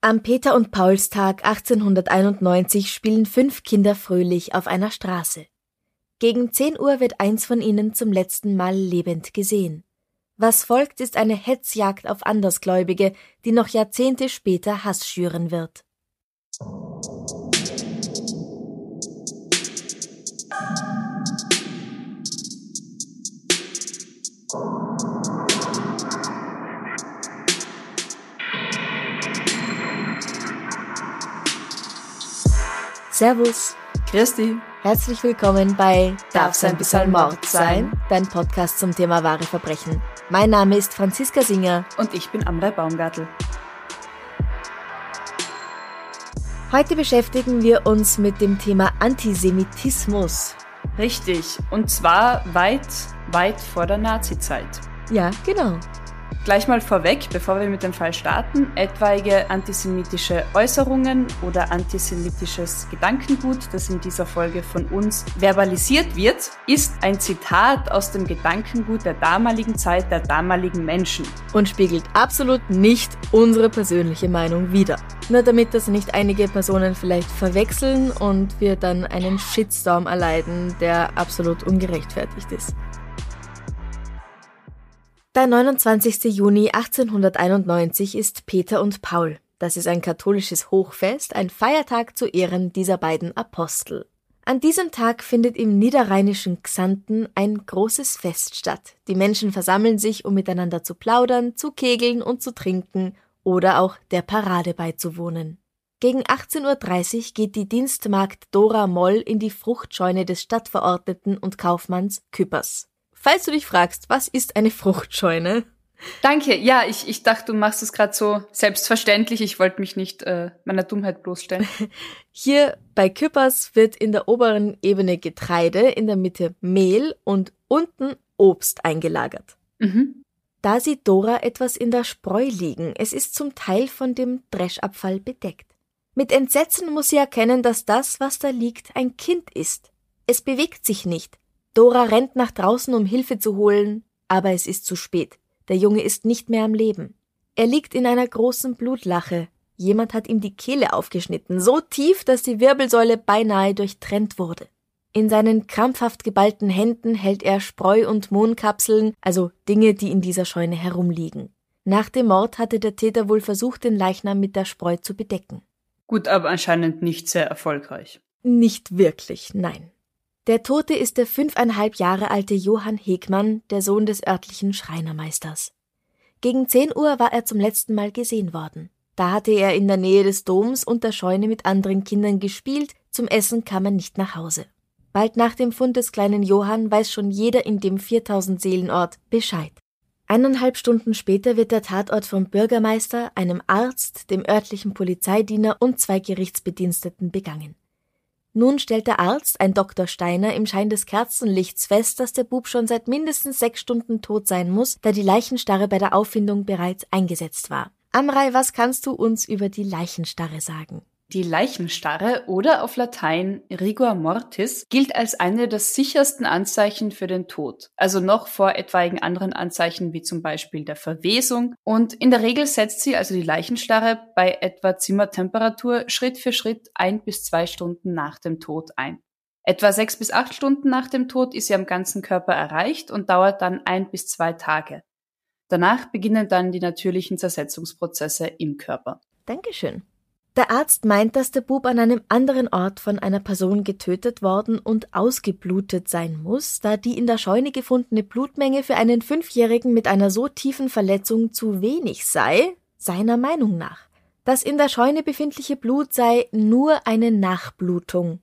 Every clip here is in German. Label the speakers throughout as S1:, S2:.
S1: Am Peter- und Paulstag 1891 spielen fünf Kinder fröhlich auf einer Straße. Gegen 10 Uhr wird eins von ihnen zum letzten Mal lebend gesehen. Was folgt, ist eine Hetzjagd auf Andersgläubige, die noch Jahrzehnte später Hass schüren wird. Servus,
S2: Christi.
S1: herzlich willkommen bei Darf's ein bisschen Mord sein? Dein Podcast zum Thema wahre Verbrechen. Mein Name ist Franziska Singer.
S2: Und ich bin Amrei Baumgartl.
S1: Heute beschäftigen wir uns mit dem Thema Antisemitismus.
S2: Richtig. Und zwar weit, weit vor der Nazizeit.
S1: Ja, genau.
S2: Gleich mal vorweg, bevor wir mit dem Fall starten, etwaige antisemitische Äußerungen oder antisemitisches Gedankengut, das in dieser Folge von uns verbalisiert wird, ist ein Zitat aus dem Gedankengut der damaligen Zeit der damaligen Menschen.
S1: Und spiegelt absolut nicht unsere persönliche Meinung wider. Nur damit das nicht einige Personen vielleicht verwechseln und wir dann einen Shitstorm erleiden, der absolut ungerechtfertigt ist. Der 29. Juni 1891 ist Peter und Paul. Das ist ein katholisches Hochfest, ein Feiertag zu Ehren dieser beiden Apostel. An diesem Tag findet im niederrheinischen Xanten ein großes Fest statt. Die Menschen versammeln sich, um miteinander zu plaudern, zu kegeln und zu trinken oder auch der Parade beizuwohnen. Gegen 18.30 Uhr geht die Dienstmagd Dora Moll in die Fruchtscheune des Stadtverordneten und Kaufmanns Küppers. Falls du dich fragst, was ist eine Fruchtscheune?
S2: Danke. Ja, ich, ich dachte, du machst es gerade so selbstverständlich. Ich wollte mich nicht äh, meiner Dummheit bloßstellen.
S1: Hier bei Küppers wird in der oberen Ebene Getreide, in der Mitte Mehl und unten Obst eingelagert.
S2: Mhm.
S1: Da sieht Dora etwas in der Spreu liegen. Es ist zum Teil von dem Dreschabfall bedeckt. Mit Entsetzen muss sie erkennen, dass das, was da liegt, ein Kind ist. Es bewegt sich nicht. Dora rennt nach draußen, um Hilfe zu holen, aber es ist zu spät. Der Junge ist nicht mehr am Leben. Er liegt in einer großen Blutlache. Jemand hat ihm die Kehle aufgeschnitten, so tief, dass die Wirbelsäule beinahe durchtrennt wurde. In seinen krampfhaft geballten Händen hält er Spreu- und Mohnkapseln, also Dinge, die in dieser Scheune herumliegen. Nach dem Mord hatte der Täter wohl versucht, den Leichnam mit der Spreu zu bedecken.
S2: Gut, aber anscheinend nicht sehr erfolgreich.
S1: Nicht wirklich, nein. Der Tote ist der fünfeinhalb Jahre alte Johann Hegmann, der Sohn des örtlichen Schreinermeisters. Gegen zehn Uhr war er zum letzten Mal gesehen worden. Da hatte er in der Nähe des Doms und der Scheune mit anderen Kindern gespielt, zum Essen kam er nicht nach Hause. Bald nach dem Fund des kleinen Johann weiß schon jeder in dem 4000 Seelenort Bescheid. Eineinhalb Stunden später wird der Tatort vom Bürgermeister, einem Arzt, dem örtlichen Polizeidiener und zwei Gerichtsbediensteten begangen. Nun stellt der Arzt, ein Dr. Steiner, im Schein des Kerzenlichts fest, dass der Bub schon seit mindestens sechs Stunden tot sein muss, da die Leichenstarre bei der Auffindung bereits eingesetzt war. Amrei, was kannst du uns über die Leichenstarre sagen?
S2: Die Leichenstarre oder auf Latein rigor mortis gilt als eine der sichersten Anzeichen für den Tod, also noch vor etwaigen anderen Anzeichen wie zum Beispiel der Verwesung. Und in der Regel setzt sie, also die Leichenstarre, bei etwa Zimmertemperatur Schritt für Schritt ein bis zwei Stunden nach dem Tod ein. Etwa sechs bis acht Stunden nach dem Tod ist sie am ganzen Körper erreicht und dauert dann ein bis zwei Tage. Danach beginnen dann die natürlichen Zersetzungsprozesse im Körper.
S1: Dankeschön. Der Arzt meint, dass der Bub an einem anderen Ort von einer Person getötet worden und ausgeblutet sein muss, da die in der Scheune gefundene Blutmenge für einen Fünfjährigen mit einer so tiefen Verletzung zu wenig sei, seiner Meinung nach. Das in der Scheune befindliche Blut sei nur eine Nachblutung.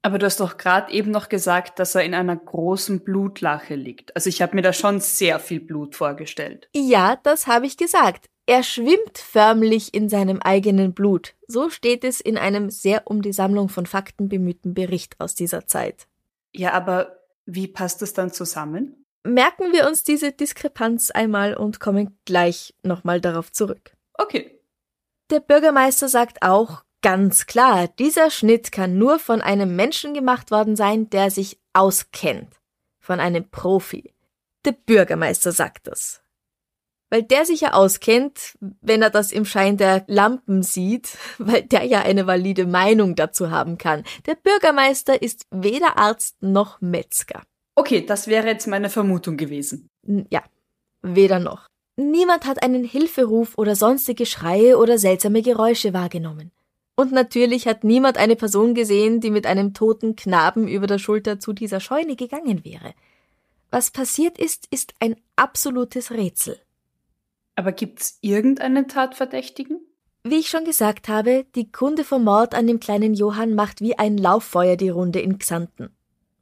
S2: Aber du hast doch gerade eben noch gesagt, dass er in einer großen Blutlache liegt. Also ich habe mir da schon sehr viel Blut vorgestellt.
S1: Ja, das habe ich gesagt. Er schwimmt förmlich in seinem eigenen Blut. So steht es in einem sehr um die Sammlung von Fakten bemühten Bericht aus dieser Zeit.
S2: Ja, aber wie passt es dann zusammen?
S1: Merken wir uns diese Diskrepanz einmal und kommen gleich nochmal darauf zurück.
S2: Okay.
S1: Der Bürgermeister sagt auch ganz klar, dieser Schnitt kann nur von einem Menschen gemacht worden sein, der sich auskennt. Von einem Profi. Der Bürgermeister sagt das weil der sich ja auskennt, wenn er das im Schein der Lampen sieht, weil der ja eine valide Meinung dazu haben kann. Der Bürgermeister ist weder Arzt noch Metzger.
S2: Okay, das wäre jetzt meine Vermutung gewesen.
S1: Ja, weder noch. Niemand hat einen Hilferuf oder sonstige Schreie oder seltsame Geräusche wahrgenommen. Und natürlich hat niemand eine Person gesehen, die mit einem toten Knaben über der Schulter zu dieser Scheune gegangen wäre. Was passiert ist, ist ein absolutes Rätsel.
S2: Aber gibt's irgendeinen Tatverdächtigen?
S1: Wie ich schon gesagt habe, die Kunde vom Mord an dem kleinen Johann macht wie ein Lauffeuer die Runde in Xanten.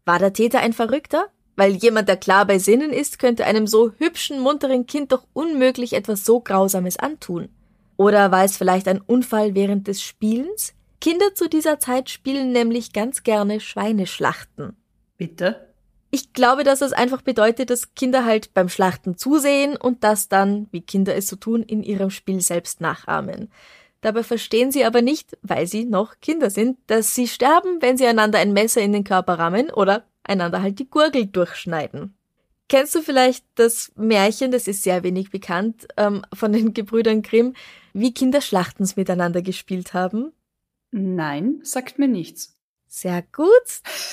S1: War der Täter ein Verrückter? Weil jemand, der klar bei Sinnen ist, könnte einem so hübschen, munteren Kind doch unmöglich etwas so Grausames antun. Oder war es vielleicht ein Unfall während des Spielens? Kinder zu dieser Zeit spielen nämlich ganz gerne Schweineschlachten.
S2: Bitte?
S1: Ich glaube, dass das einfach bedeutet, dass Kinder halt beim Schlachten zusehen und das dann, wie Kinder es so tun, in ihrem Spiel selbst nachahmen. Dabei verstehen sie aber nicht, weil sie noch Kinder sind, dass sie sterben, wenn sie einander ein Messer in den Körper rammen oder einander halt die Gurgel durchschneiden. Kennst du vielleicht das Märchen, das ist sehr wenig bekannt, ähm, von den Gebrüdern Grimm, wie Kinder Schlachtens miteinander gespielt haben?
S2: Nein, sagt mir nichts.
S1: Sehr gut.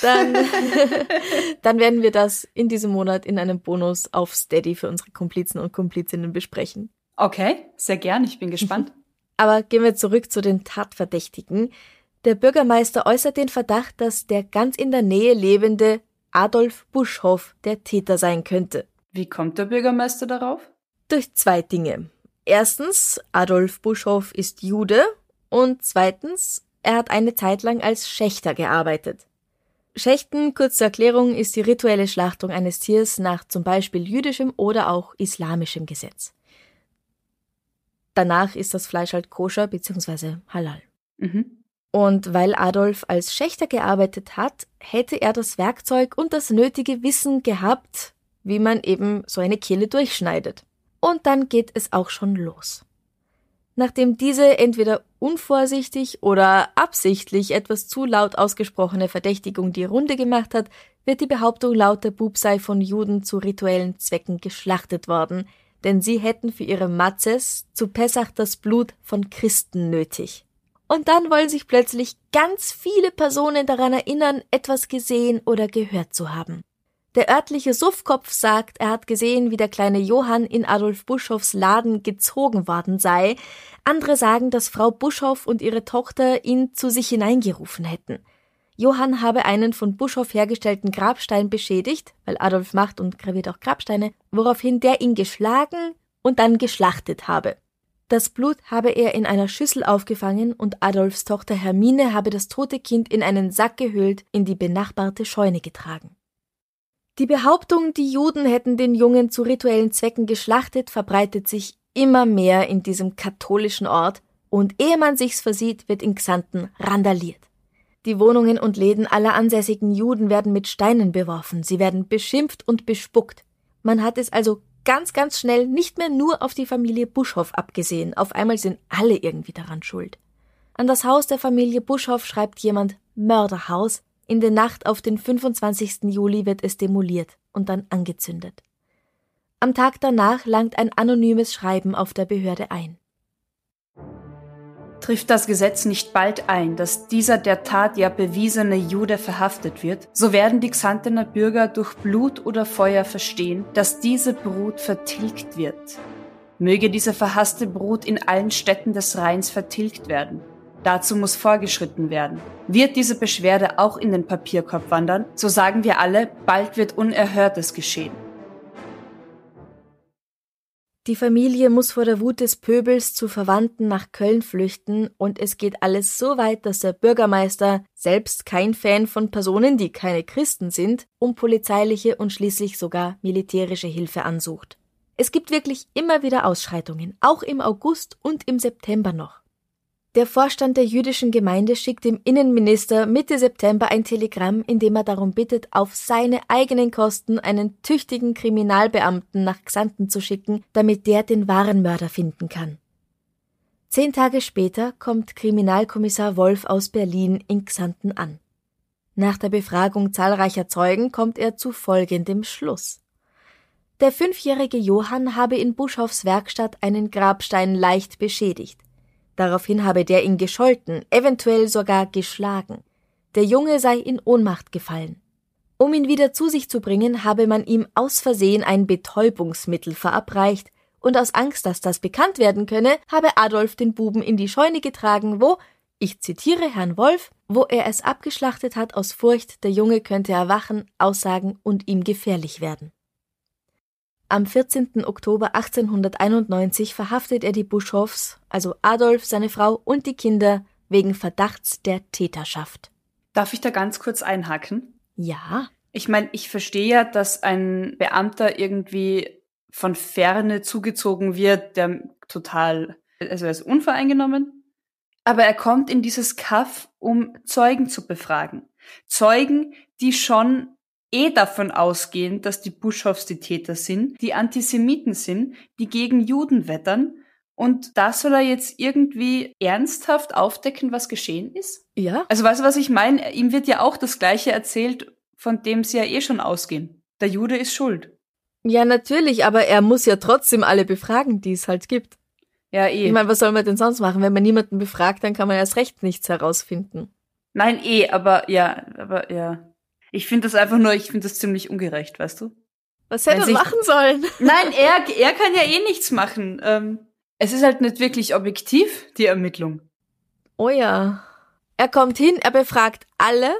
S1: Dann, dann werden wir das in diesem Monat in einem Bonus auf Steady für unsere Komplizen und Komplizinnen besprechen.
S2: Okay, sehr gern. Ich bin gespannt.
S1: Aber gehen wir zurück zu den Tatverdächtigen. Der Bürgermeister äußert den Verdacht, dass der ganz in der Nähe lebende Adolf Buschhoff der Täter sein könnte.
S2: Wie kommt der Bürgermeister darauf?
S1: Durch zwei Dinge. Erstens, Adolf Buschhoff ist Jude und zweitens, er hat eine Zeit lang als Schächter gearbeitet. Schächten, kurze Erklärung, ist die rituelle Schlachtung eines Tiers nach zum Beispiel jüdischem oder auch islamischem Gesetz. Danach ist das Fleisch halt koscher bzw. halal. Mhm. Und weil Adolf als Schächter gearbeitet hat, hätte er das Werkzeug und das nötige Wissen gehabt, wie man eben so eine Kehle durchschneidet. Und dann geht es auch schon los. Nachdem diese entweder unvorsichtig oder absichtlich etwas zu laut ausgesprochene Verdächtigung die Runde gemacht hat, wird die Behauptung laut, der Bub sei von Juden zu rituellen Zwecken geschlachtet worden, denn sie hätten für ihre Matzes zu Pessach das Blut von Christen nötig. Und dann wollen sich plötzlich ganz viele Personen daran erinnern, etwas gesehen oder gehört zu haben. Der örtliche Suffkopf sagt, er hat gesehen, wie der kleine Johann in Adolf Buschhoffs Laden gezogen worden sei. Andere sagen, dass Frau Buschhoff und ihre Tochter ihn zu sich hineingerufen hätten. Johann habe einen von Buschhoff hergestellten Grabstein beschädigt, weil Adolf macht und graviert auch Grabsteine, woraufhin der ihn geschlagen und dann geschlachtet habe. Das Blut habe er in einer Schüssel aufgefangen und Adolfs Tochter Hermine habe das tote Kind in einen Sack gehüllt in die benachbarte Scheune getragen. Die Behauptung, die Juden hätten den Jungen zu rituellen Zwecken geschlachtet, verbreitet sich immer mehr in diesem katholischen Ort, und ehe man sich's versieht, wird in Xanten randaliert. Die Wohnungen und Läden aller ansässigen Juden werden mit Steinen beworfen, sie werden beschimpft und bespuckt. Man hat es also ganz, ganz schnell nicht mehr nur auf die Familie Buschhoff abgesehen, auf einmal sind alle irgendwie daran schuld. An das Haus der Familie Buschhoff schreibt jemand Mörderhaus, in der Nacht auf den 25. Juli wird es demoliert und dann angezündet. Am Tag danach langt ein anonymes Schreiben auf der Behörde ein.
S2: Trifft das Gesetz nicht bald ein, dass dieser der Tat ja bewiesene Jude verhaftet wird, so werden die Xantener Bürger durch Blut oder Feuer verstehen, dass diese Brut vertilgt wird. Möge diese verhasste Brut in allen Städten des Rheins vertilgt werden. Dazu muss vorgeschritten werden. Wird diese Beschwerde auch in den Papierkorb wandern, so sagen wir alle, bald wird Unerhörtes geschehen.
S1: Die Familie muss vor der Wut des Pöbels zu Verwandten nach Köln flüchten und es geht alles so weit, dass der Bürgermeister, selbst kein Fan von Personen, die keine Christen sind, um polizeiliche und schließlich sogar militärische Hilfe ansucht. Es gibt wirklich immer wieder Ausschreitungen, auch im August und im September noch. Der Vorstand der jüdischen Gemeinde schickt dem Innenminister Mitte September ein Telegramm, in dem er darum bittet, auf seine eigenen Kosten einen tüchtigen Kriminalbeamten nach Xanten zu schicken, damit der den wahren Mörder finden kann. Zehn Tage später kommt Kriminalkommissar Wolf aus Berlin in Xanten an. Nach der Befragung zahlreicher Zeugen kommt er zu folgendem Schluss. Der fünfjährige Johann habe in Buschhoffs Werkstatt einen Grabstein leicht beschädigt. Daraufhin habe der ihn gescholten, eventuell sogar geschlagen. Der Junge sei in Ohnmacht gefallen. Um ihn wieder zu sich zu bringen, habe man ihm aus Versehen ein Betäubungsmittel verabreicht, und aus Angst, dass das bekannt werden könne, habe Adolf den Buben in die Scheune getragen, wo, ich zitiere Herrn Wolf, wo er es abgeschlachtet hat aus Furcht, der Junge könnte erwachen, aussagen und ihm gefährlich werden. Am 14. Oktober 1891 verhaftet er die Buschhoffs, also Adolf, seine Frau und die Kinder, wegen Verdachts der Täterschaft.
S2: Darf ich da ganz kurz einhaken?
S1: Ja.
S2: Ich meine, ich verstehe ja, dass ein Beamter irgendwie von Ferne zugezogen wird, der total, also er ist unvoreingenommen. Aber er kommt in dieses Kaff, um Zeugen zu befragen. Zeugen, die schon eh davon ausgehen, dass die Buschhoffs die Täter sind, die Antisemiten sind, die gegen Juden wettern. Und da soll er jetzt irgendwie ernsthaft aufdecken, was geschehen ist?
S1: Ja.
S2: Also weißt du, was ich meine? Ihm wird ja auch das Gleiche erzählt, von dem sie ja eh schon ausgehen. Der Jude ist schuld.
S1: Ja, natürlich, aber er muss ja trotzdem alle befragen, die es halt gibt.
S2: Ja, eh.
S1: Ich meine, was soll man denn sonst machen? Wenn man niemanden befragt, dann kann man erst recht nichts herausfinden.
S2: Nein, eh, aber ja, aber ja. Ich finde das einfach nur, ich finde das ziemlich ungerecht, weißt du?
S1: Was hätte er machen sollen?
S2: Nein, er, er kann ja eh nichts machen. Ähm, es ist halt nicht wirklich objektiv, die Ermittlung.
S1: Oh ja. Er kommt hin, er befragt alle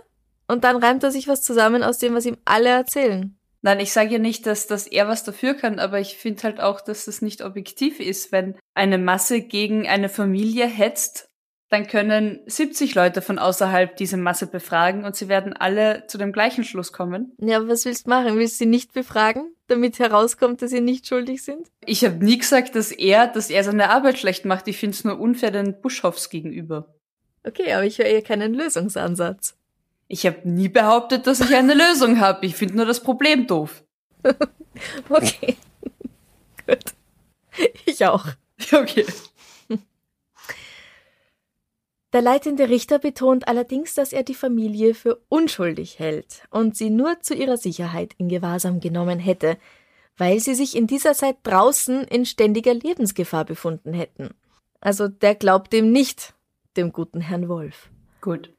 S1: und dann reimt er sich was zusammen aus dem, was ihm alle erzählen.
S2: Nein, ich sage ja nicht, dass, dass er was dafür kann, aber ich finde halt auch, dass das nicht objektiv ist. Wenn eine Masse gegen eine Familie hetzt, dann können 70 Leute von außerhalb diese Masse befragen und sie werden alle zu dem gleichen Schluss kommen.
S1: Ja, aber was willst du machen? Willst du sie nicht befragen, damit herauskommt, dass sie nicht schuldig sind?
S2: Ich habe nie gesagt, dass er, dass er seine Arbeit schlecht macht. Ich finde es nur unfair den Buschhoffs gegenüber.
S1: Okay, aber ich höre eher keinen Lösungsansatz.
S2: Ich habe nie behauptet, dass ich eine Lösung habe. Ich finde nur das Problem doof.
S1: Okay. Gut. Ich auch.
S2: Okay.
S1: Der leitende Richter betont allerdings, dass er die Familie für unschuldig hält und sie nur zu ihrer Sicherheit in Gewahrsam genommen hätte, weil sie sich in dieser Zeit draußen in ständiger Lebensgefahr befunden hätten. Also der glaubt dem nicht, dem guten Herrn Wolf.
S2: Gut.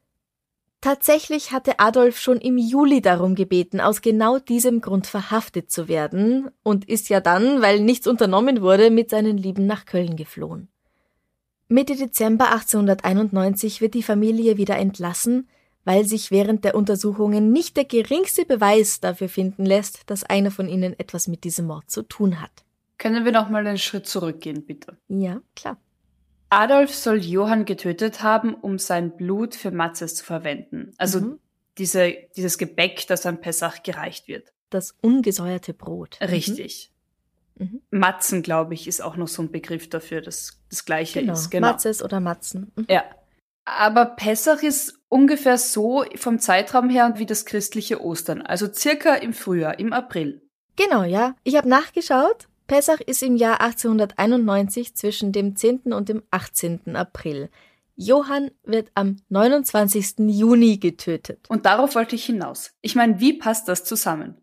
S1: Tatsächlich hatte Adolf schon im Juli darum gebeten, aus genau diesem Grund verhaftet zu werden und ist ja dann, weil nichts unternommen wurde, mit seinen Lieben nach Köln geflohen. Mitte Dezember 1891 wird die Familie wieder entlassen, weil sich während der Untersuchungen nicht der geringste Beweis dafür finden lässt, dass einer von ihnen etwas mit diesem Mord zu tun hat.
S2: Können wir noch mal einen Schritt zurückgehen, bitte?
S1: Ja, klar.
S2: Adolf soll Johann getötet haben, um sein Blut für Matzes zu verwenden. Also
S1: Mhm.
S2: diese, dieses Gebäck, das an Pessach gereicht wird.
S1: Das ungesäuerte Brot.
S2: Richtig.
S1: Mhm.
S2: Matzen, glaube ich, ist auch noch so ein Begriff dafür, das das gleiche
S1: Genau.
S2: ist. Genau.
S1: Matzes oder Matzen. Mhm.
S2: Ja. Aber Pessach ist ungefähr so vom Zeitraum her wie das christliche Ostern, also circa im Frühjahr, im April.
S1: Genau, ja. Ich habe nachgeschaut. Pessach ist im Jahr 1891 zwischen dem 10. und dem 18. April. Johann wird am 29. Juni getötet.
S2: Und darauf wollte ich hinaus. Ich meine, wie passt das zusammen?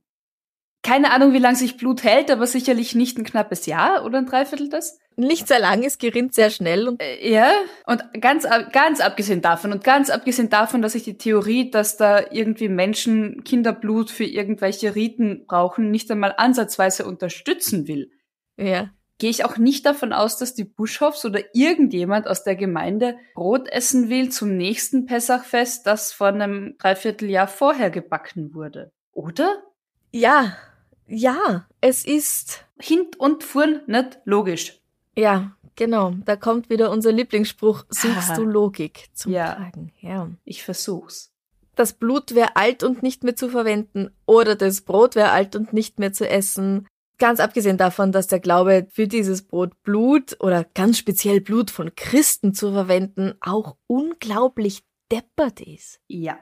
S2: Keine Ahnung, wie lange sich Blut hält, aber sicherlich nicht ein knappes Jahr oder ein Dreiviertel das.
S1: Nicht sehr lang, es gerinnt sehr schnell und
S2: Äh, Ja, und ganz, ganz abgesehen davon und ganz abgesehen davon, dass ich die Theorie, dass da irgendwie Menschen Kinderblut für irgendwelche Riten brauchen, nicht einmal ansatzweise unterstützen will,
S1: ja.
S2: gehe ich auch nicht davon aus, dass die Buschhoffs oder irgendjemand aus der Gemeinde Brot essen will zum nächsten Pessachfest, das vor einem Dreivierteljahr vorher gebacken wurde. Oder?
S1: Ja, Ja, es ist.
S2: Hint und Fuhren nicht logisch.
S1: Ja, genau. Da kommt wieder unser Lieblingsspruch: Suchst du Logik zum
S2: Ja.
S1: Tragen? Ja.
S2: Ich versuch's.
S1: Das Blut wäre alt und nicht mehr zu verwenden oder das Brot wäre alt und nicht mehr zu essen. Ganz abgesehen davon, dass der Glaube für dieses Brot Blut oder ganz speziell Blut von Christen zu verwenden auch unglaublich deppert ist.
S2: Ja.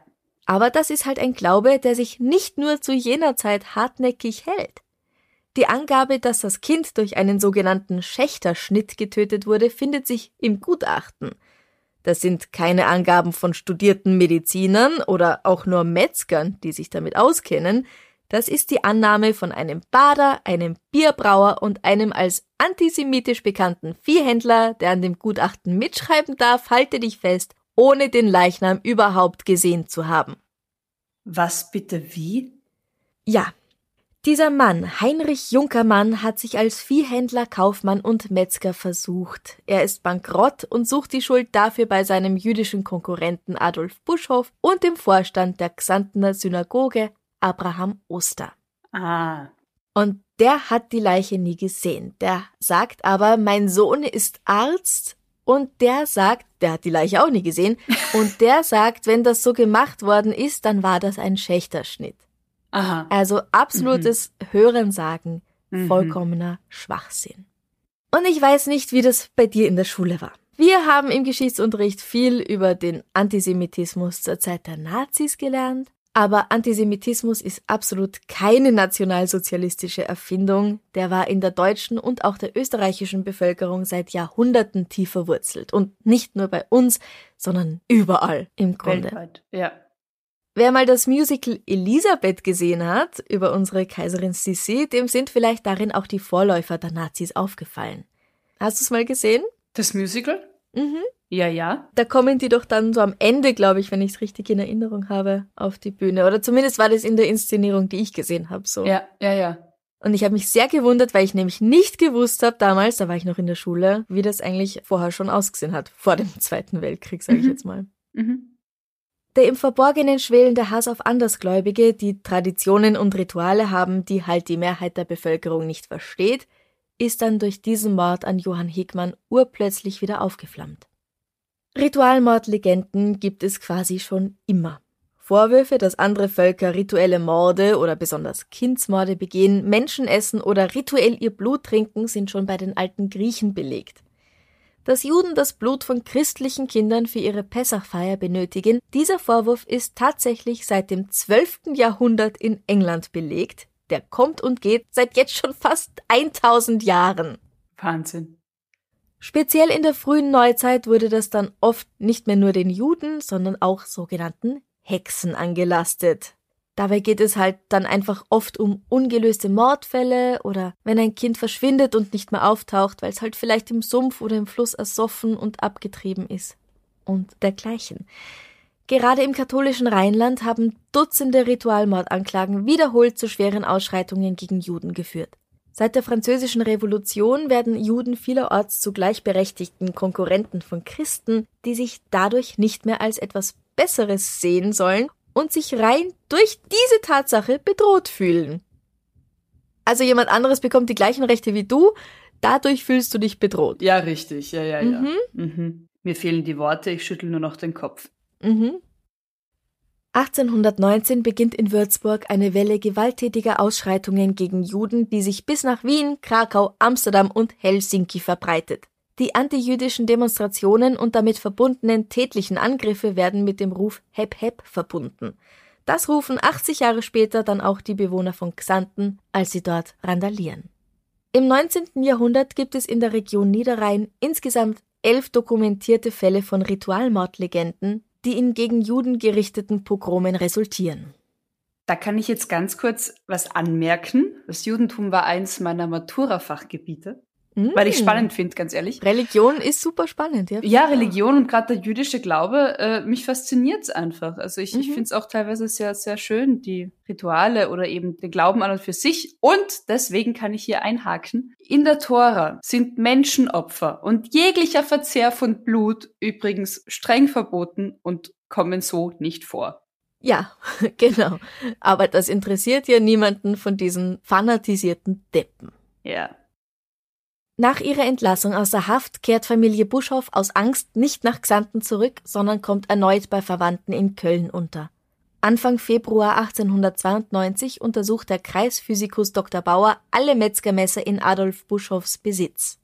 S1: Aber das ist halt ein Glaube, der sich nicht nur zu jener Zeit hartnäckig hält. Die Angabe, dass das Kind durch einen sogenannten Schächterschnitt getötet wurde, findet sich im Gutachten. Das sind keine Angaben von studierten Medizinern oder auch nur Metzgern, die sich damit auskennen. Das ist die Annahme von einem Bader, einem Bierbrauer und einem als antisemitisch bekannten Viehhändler, der an dem Gutachten mitschreiben darf, halte dich fest, ohne den Leichnam überhaupt gesehen zu haben.
S2: Was bitte wie?
S1: Ja. Dieser Mann, Heinrich Junkermann, hat sich als Viehhändler, Kaufmann und Metzger versucht. Er ist bankrott und sucht die Schuld dafür bei seinem jüdischen Konkurrenten Adolf Buschhoff und dem Vorstand der Xantener Synagoge Abraham Oster.
S2: Ah.
S1: Und der hat die Leiche nie gesehen. Der sagt aber, mein Sohn ist Arzt. Und der sagt, der hat die Leiche auch nie gesehen. Und der sagt, wenn das so gemacht worden ist, dann war das ein Schächterschnitt.
S2: Aha.
S1: Also absolutes Hörensagen,
S2: Mhm.
S1: vollkommener Schwachsinn. Und ich weiß nicht, wie das bei dir in der Schule war. Wir haben im Geschichtsunterricht viel über den Antisemitismus zur Zeit der Nazis gelernt, aber Antisemitismus ist absolut keine nationalsozialistische Erfindung. Der war in der deutschen und auch der österreichischen Bevölkerung seit Jahrhunderten tief verwurzelt. Und nicht nur bei uns, sondern überall im Grunde.
S2: Weltweit. Ja.
S1: Wer mal das Musical Elisabeth gesehen hat über unsere Kaiserin Sissi, dem sind vielleicht darin auch die Vorläufer der Nazis aufgefallen. Hast du es mal gesehen?
S2: Das Musical?
S1: Mhm.
S2: Ja, ja.
S1: Da kommen die doch dann so am Ende, glaube ich, wenn ich es richtig in Erinnerung habe, auf die Bühne. Oder zumindest war das in der Inszenierung, die ich gesehen habe. So.
S2: Ja, ja, ja.
S1: Und ich habe mich sehr gewundert, weil ich nämlich nicht gewusst habe damals, da war ich noch in der Schule, wie das eigentlich vorher schon ausgesehen hat, vor dem Zweiten Weltkrieg, sage ich
S2: Mhm.
S1: jetzt mal.
S2: Mhm.
S1: Der im Verborgenen schwelende Hass auf Andersgläubige, die Traditionen und Rituale haben, die halt die Mehrheit der Bevölkerung nicht versteht, ist dann durch diesen Mord an Johann Hickmann urplötzlich wieder aufgeflammt. Ritualmordlegenden gibt es quasi schon immer. Vorwürfe, dass andere Völker rituelle Morde oder besonders Kindsmorde begehen, Menschen essen oder rituell ihr Blut trinken, sind schon bei den alten Griechen belegt. Dass Juden das Blut von christlichen Kindern für ihre Pessachfeier benötigen, dieser Vorwurf ist tatsächlich seit dem 12. Jahrhundert in England belegt. Der kommt und geht seit jetzt schon fast 1000 Jahren.
S2: Wahnsinn.
S1: Speziell in der frühen Neuzeit wurde das dann oft nicht mehr nur den Juden, sondern auch sogenannten Hexen angelastet. Dabei geht es halt dann einfach oft um ungelöste Mordfälle oder wenn ein Kind verschwindet und nicht mehr auftaucht, weil es halt vielleicht im Sumpf oder im Fluss ersoffen und abgetrieben ist. Und dergleichen. Gerade im katholischen Rheinland haben Dutzende Ritualmordanklagen wiederholt zu schweren Ausschreitungen gegen Juden geführt. Seit der Französischen Revolution werden Juden vielerorts zu gleichberechtigten Konkurrenten von Christen, die sich dadurch nicht mehr als etwas Besseres sehen sollen und sich rein durch diese Tatsache bedroht fühlen. Also jemand anderes bekommt die gleichen Rechte wie du, dadurch fühlst du dich bedroht.
S2: Ja, richtig. Ja, ja, ja.
S1: Mhm.
S2: Mhm. Mir fehlen die Worte, ich schüttel nur noch den Kopf.
S1: Mhm. 1819 beginnt in Würzburg eine Welle gewalttätiger Ausschreitungen gegen Juden, die sich bis nach Wien, Krakau, Amsterdam und Helsinki verbreitet. Die antijüdischen Demonstrationen und damit verbundenen tätlichen Angriffe werden mit dem Ruf Hep Hep verbunden. Das rufen 80 Jahre später dann auch die Bewohner von Xanten, als sie dort randalieren. Im 19. Jahrhundert gibt es in der Region Niederrhein insgesamt elf dokumentierte Fälle von Ritualmordlegenden, die in gegen Juden gerichteten Pogromen resultieren.
S2: Da kann ich jetzt ganz kurz was anmerken. Das Judentum war eins meiner Matura-Fachgebiete, weil ich
S1: Mm.
S2: spannend finde, ganz ehrlich.
S1: Religion ist super spannend, ja.
S2: Ja, Religion und gerade der jüdische Glaube, äh, mich fasziniert's einfach. Also ich, ich
S1: Mhm.
S2: finde es auch teilweise sehr, sehr schön, die Rituale oder eben den Glauben an und für sich. Und deswegen kann ich hier einhaken. In der Tora sind Menschenopfer und jeglicher Verzehr von Blut übrigens streng verboten und kommen so nicht vor.
S1: Ja, genau. Aber das interessiert ja niemanden von diesen fanatisierten Deppen.
S2: Ja.
S1: Nach ihrer Entlassung aus der Haft kehrt Familie Buschhoff aus Angst nicht nach Xanten zurück, sondern kommt erneut bei Verwandten in Köln unter. Anfang Februar 1892 untersucht der Kreisphysikus Dr. Bauer alle Metzgermesser in Adolf Buschhoffs Besitz.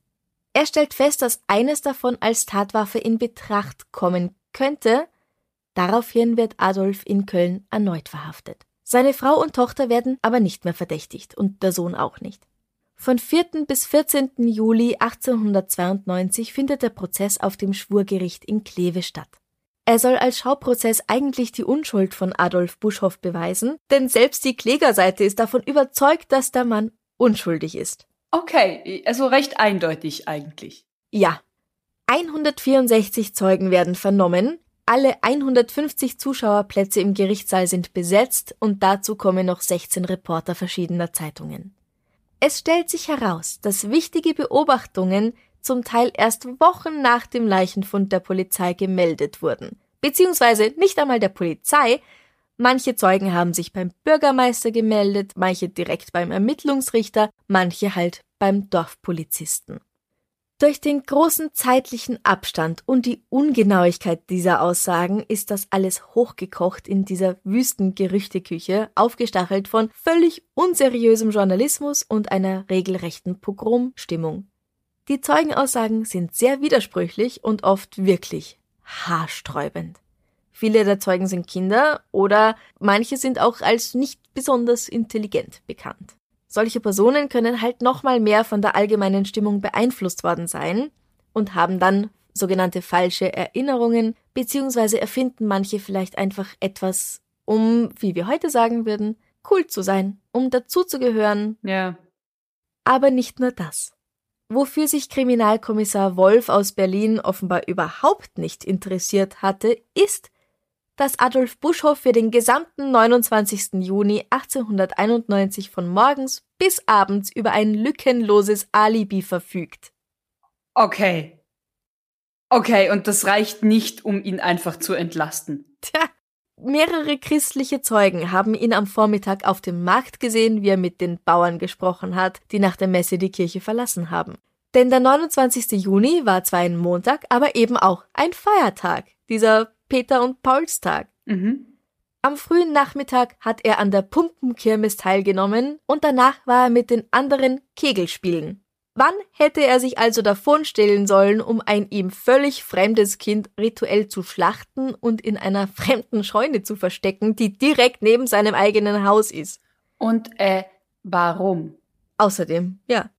S1: Er stellt fest, dass eines davon als Tatwaffe in Betracht kommen könnte. Daraufhin wird Adolf in Köln erneut verhaftet. Seine Frau und Tochter werden aber nicht mehr verdächtigt und der Sohn auch nicht. Von 4. bis 14. Juli 1892 findet der Prozess auf dem Schwurgericht in Kleve statt. Er soll als Schauprozess eigentlich die Unschuld von Adolf Buschhoff beweisen, denn selbst die Klägerseite ist davon überzeugt, dass der Mann unschuldig ist.
S2: Okay, also recht eindeutig eigentlich.
S1: Ja. 164 Zeugen werden vernommen, alle 150 Zuschauerplätze im Gerichtssaal sind besetzt und dazu kommen noch 16 Reporter verschiedener Zeitungen. Es stellt sich heraus, dass wichtige Beobachtungen zum Teil erst Wochen nach dem Leichenfund der Polizei gemeldet wurden. Beziehungsweise nicht einmal der Polizei. Manche Zeugen haben sich beim Bürgermeister gemeldet, manche direkt beim Ermittlungsrichter, manche halt beim Dorfpolizisten. Durch den großen zeitlichen Abstand und die Ungenauigkeit dieser Aussagen ist das alles hochgekocht in dieser wüsten Gerüchteküche, aufgestachelt von völlig unseriösem Journalismus und einer regelrechten Pogromstimmung. Die Zeugenaussagen sind sehr widersprüchlich und oft wirklich haarsträubend. Viele der Zeugen sind Kinder oder manche sind auch als nicht besonders intelligent bekannt. Solche Personen können halt nochmal mehr von der allgemeinen Stimmung beeinflusst worden sein und haben dann sogenannte falsche Erinnerungen, beziehungsweise erfinden manche vielleicht einfach etwas, um, wie wir heute sagen würden, cool zu sein, um dazuzugehören.
S2: Ja.
S1: Aber nicht nur das. Wofür sich Kriminalkommissar Wolf aus Berlin offenbar überhaupt nicht interessiert hatte, ist, dass Adolf Buschhoff für den gesamten 29. Juni 1891 von morgens bis abends über ein lückenloses Alibi verfügt.
S2: Okay. Okay, und das reicht nicht, um ihn einfach zu entlasten.
S1: Tja, mehrere christliche Zeugen haben ihn am Vormittag auf dem Markt gesehen, wie er mit den Bauern gesprochen hat, die nach der Messe die Kirche verlassen haben. Denn der 29. Juni war zwar ein Montag, aber eben auch ein Feiertag, dieser Peter- und Paulstag.
S2: Mhm.
S1: Am frühen Nachmittag hat er an der Pumpenkirmes teilgenommen und danach war er mit den anderen Kegelspielen. Wann hätte er sich also davonstellen sollen, um ein ihm völlig fremdes Kind rituell zu schlachten und in einer fremden Scheune zu verstecken, die direkt neben seinem eigenen Haus ist?
S2: Und äh, warum?
S1: Außerdem, ja.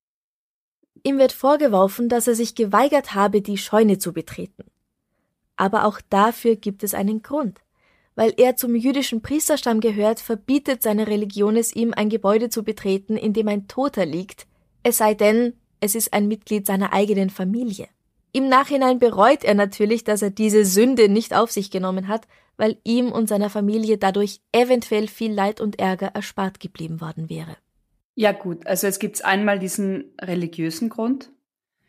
S1: Ihm wird vorgeworfen, dass er sich geweigert habe, die Scheune zu betreten. Aber auch dafür gibt es einen Grund. Weil er zum jüdischen Priesterstamm gehört, verbietet seine Religion es ihm, ein Gebäude zu betreten, in dem ein Toter liegt, es sei denn, es ist ein Mitglied seiner eigenen Familie. Im Nachhinein bereut er natürlich, dass er diese Sünde nicht auf sich genommen hat, weil ihm und seiner Familie dadurch eventuell viel Leid und Ärger erspart geblieben worden wäre.
S2: Ja gut, also es gibt einmal diesen religiösen Grund.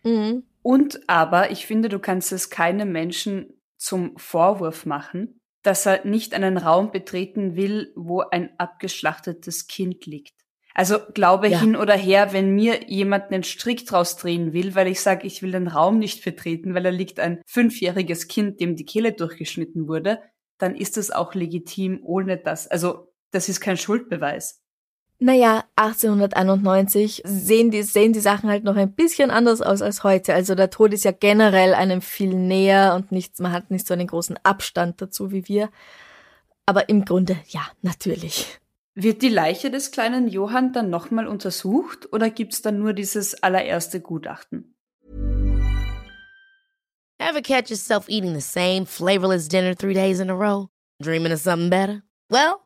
S1: Mhm.
S2: Und aber, ich finde, du kannst es keinem Menschen zum Vorwurf machen, dass er nicht einen Raum betreten will, wo ein abgeschlachtetes Kind liegt. Also glaube
S1: Ja.
S2: hin oder her, wenn mir jemand einen Strick draus drehen will, weil ich sage, ich will den Raum nicht betreten, weil da liegt ein fünfjähriges Kind, dem die Kehle durchgeschnitten wurde, dann ist das auch legitim, ohne das. Also das ist kein Schuldbeweis.
S1: Naja, 1891 sehen die, sehen die Sachen halt noch ein bisschen anders aus als heute. Also der Tod ist ja generell einem viel näher und nichts, man hat nicht so einen großen Abstand dazu wie wir. Aber im Grunde, ja, natürlich.
S2: Wird die Leiche des kleinen Johann dann nochmal untersucht oder gibt's dann nur dieses allererste Gutachten?
S3: Ever catch yourself eating the same flavorless dinner three days in a row? Dreaming of something better? Well,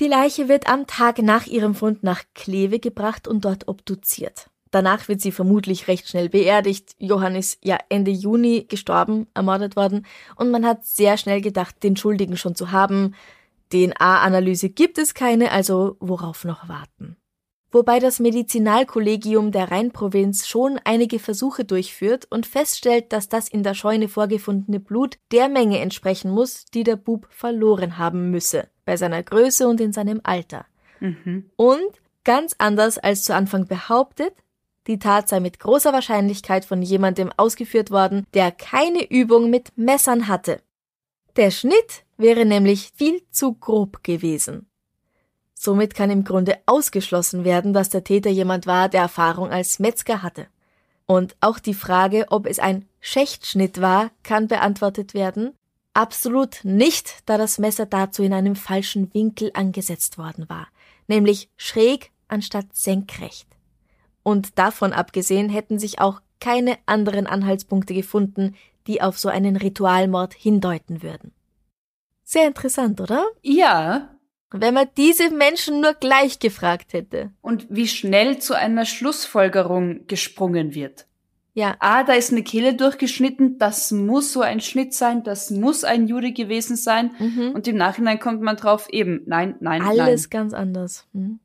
S1: Die Leiche wird am Tag nach ihrem Fund nach Kleve gebracht und dort obduziert. Danach wird sie vermutlich recht schnell beerdigt. Johann ist ja Ende Juni gestorben, ermordet worden, und man hat sehr schnell gedacht, den Schuldigen schon zu haben. DNA-Analyse gibt es keine, also worauf noch warten? Wobei das Medizinalkollegium der Rheinprovinz schon einige Versuche durchführt und feststellt, dass das in der Scheune vorgefundene Blut der Menge entsprechen muss, die der Bub verloren haben müsse, bei seiner Größe und in seinem Alter.
S2: Mhm.
S1: Und ganz anders als zu Anfang behauptet, die Tat sei mit großer Wahrscheinlichkeit von jemandem ausgeführt worden, der keine Übung mit Messern hatte. Der Schnitt wäre nämlich viel zu grob gewesen. Somit kann im Grunde ausgeschlossen werden, dass der Täter jemand war, der Erfahrung als Metzger hatte. Und auch die Frage, ob es ein Schächtschnitt war, kann beantwortet werden. Absolut nicht, da das Messer dazu in einem falschen Winkel angesetzt worden war, nämlich schräg anstatt senkrecht. Und davon abgesehen hätten sich auch keine anderen Anhaltspunkte gefunden, die auf so einen Ritualmord hindeuten würden. Sehr interessant, oder?
S2: Ja.
S1: Wenn man diese Menschen nur gleich gefragt hätte.
S2: Und wie schnell zu einer Schlussfolgerung gesprungen wird.
S1: Ja,
S2: Ah, da ist eine Kehle durchgeschnitten, das muss so ein Schnitt sein, das muss ein Jude gewesen sein.
S1: mhm.
S2: Und im Nachhinein kommt man drauf, eben, nein, nein,
S1: alles
S2: nein.
S1: ganz anders. Mhm.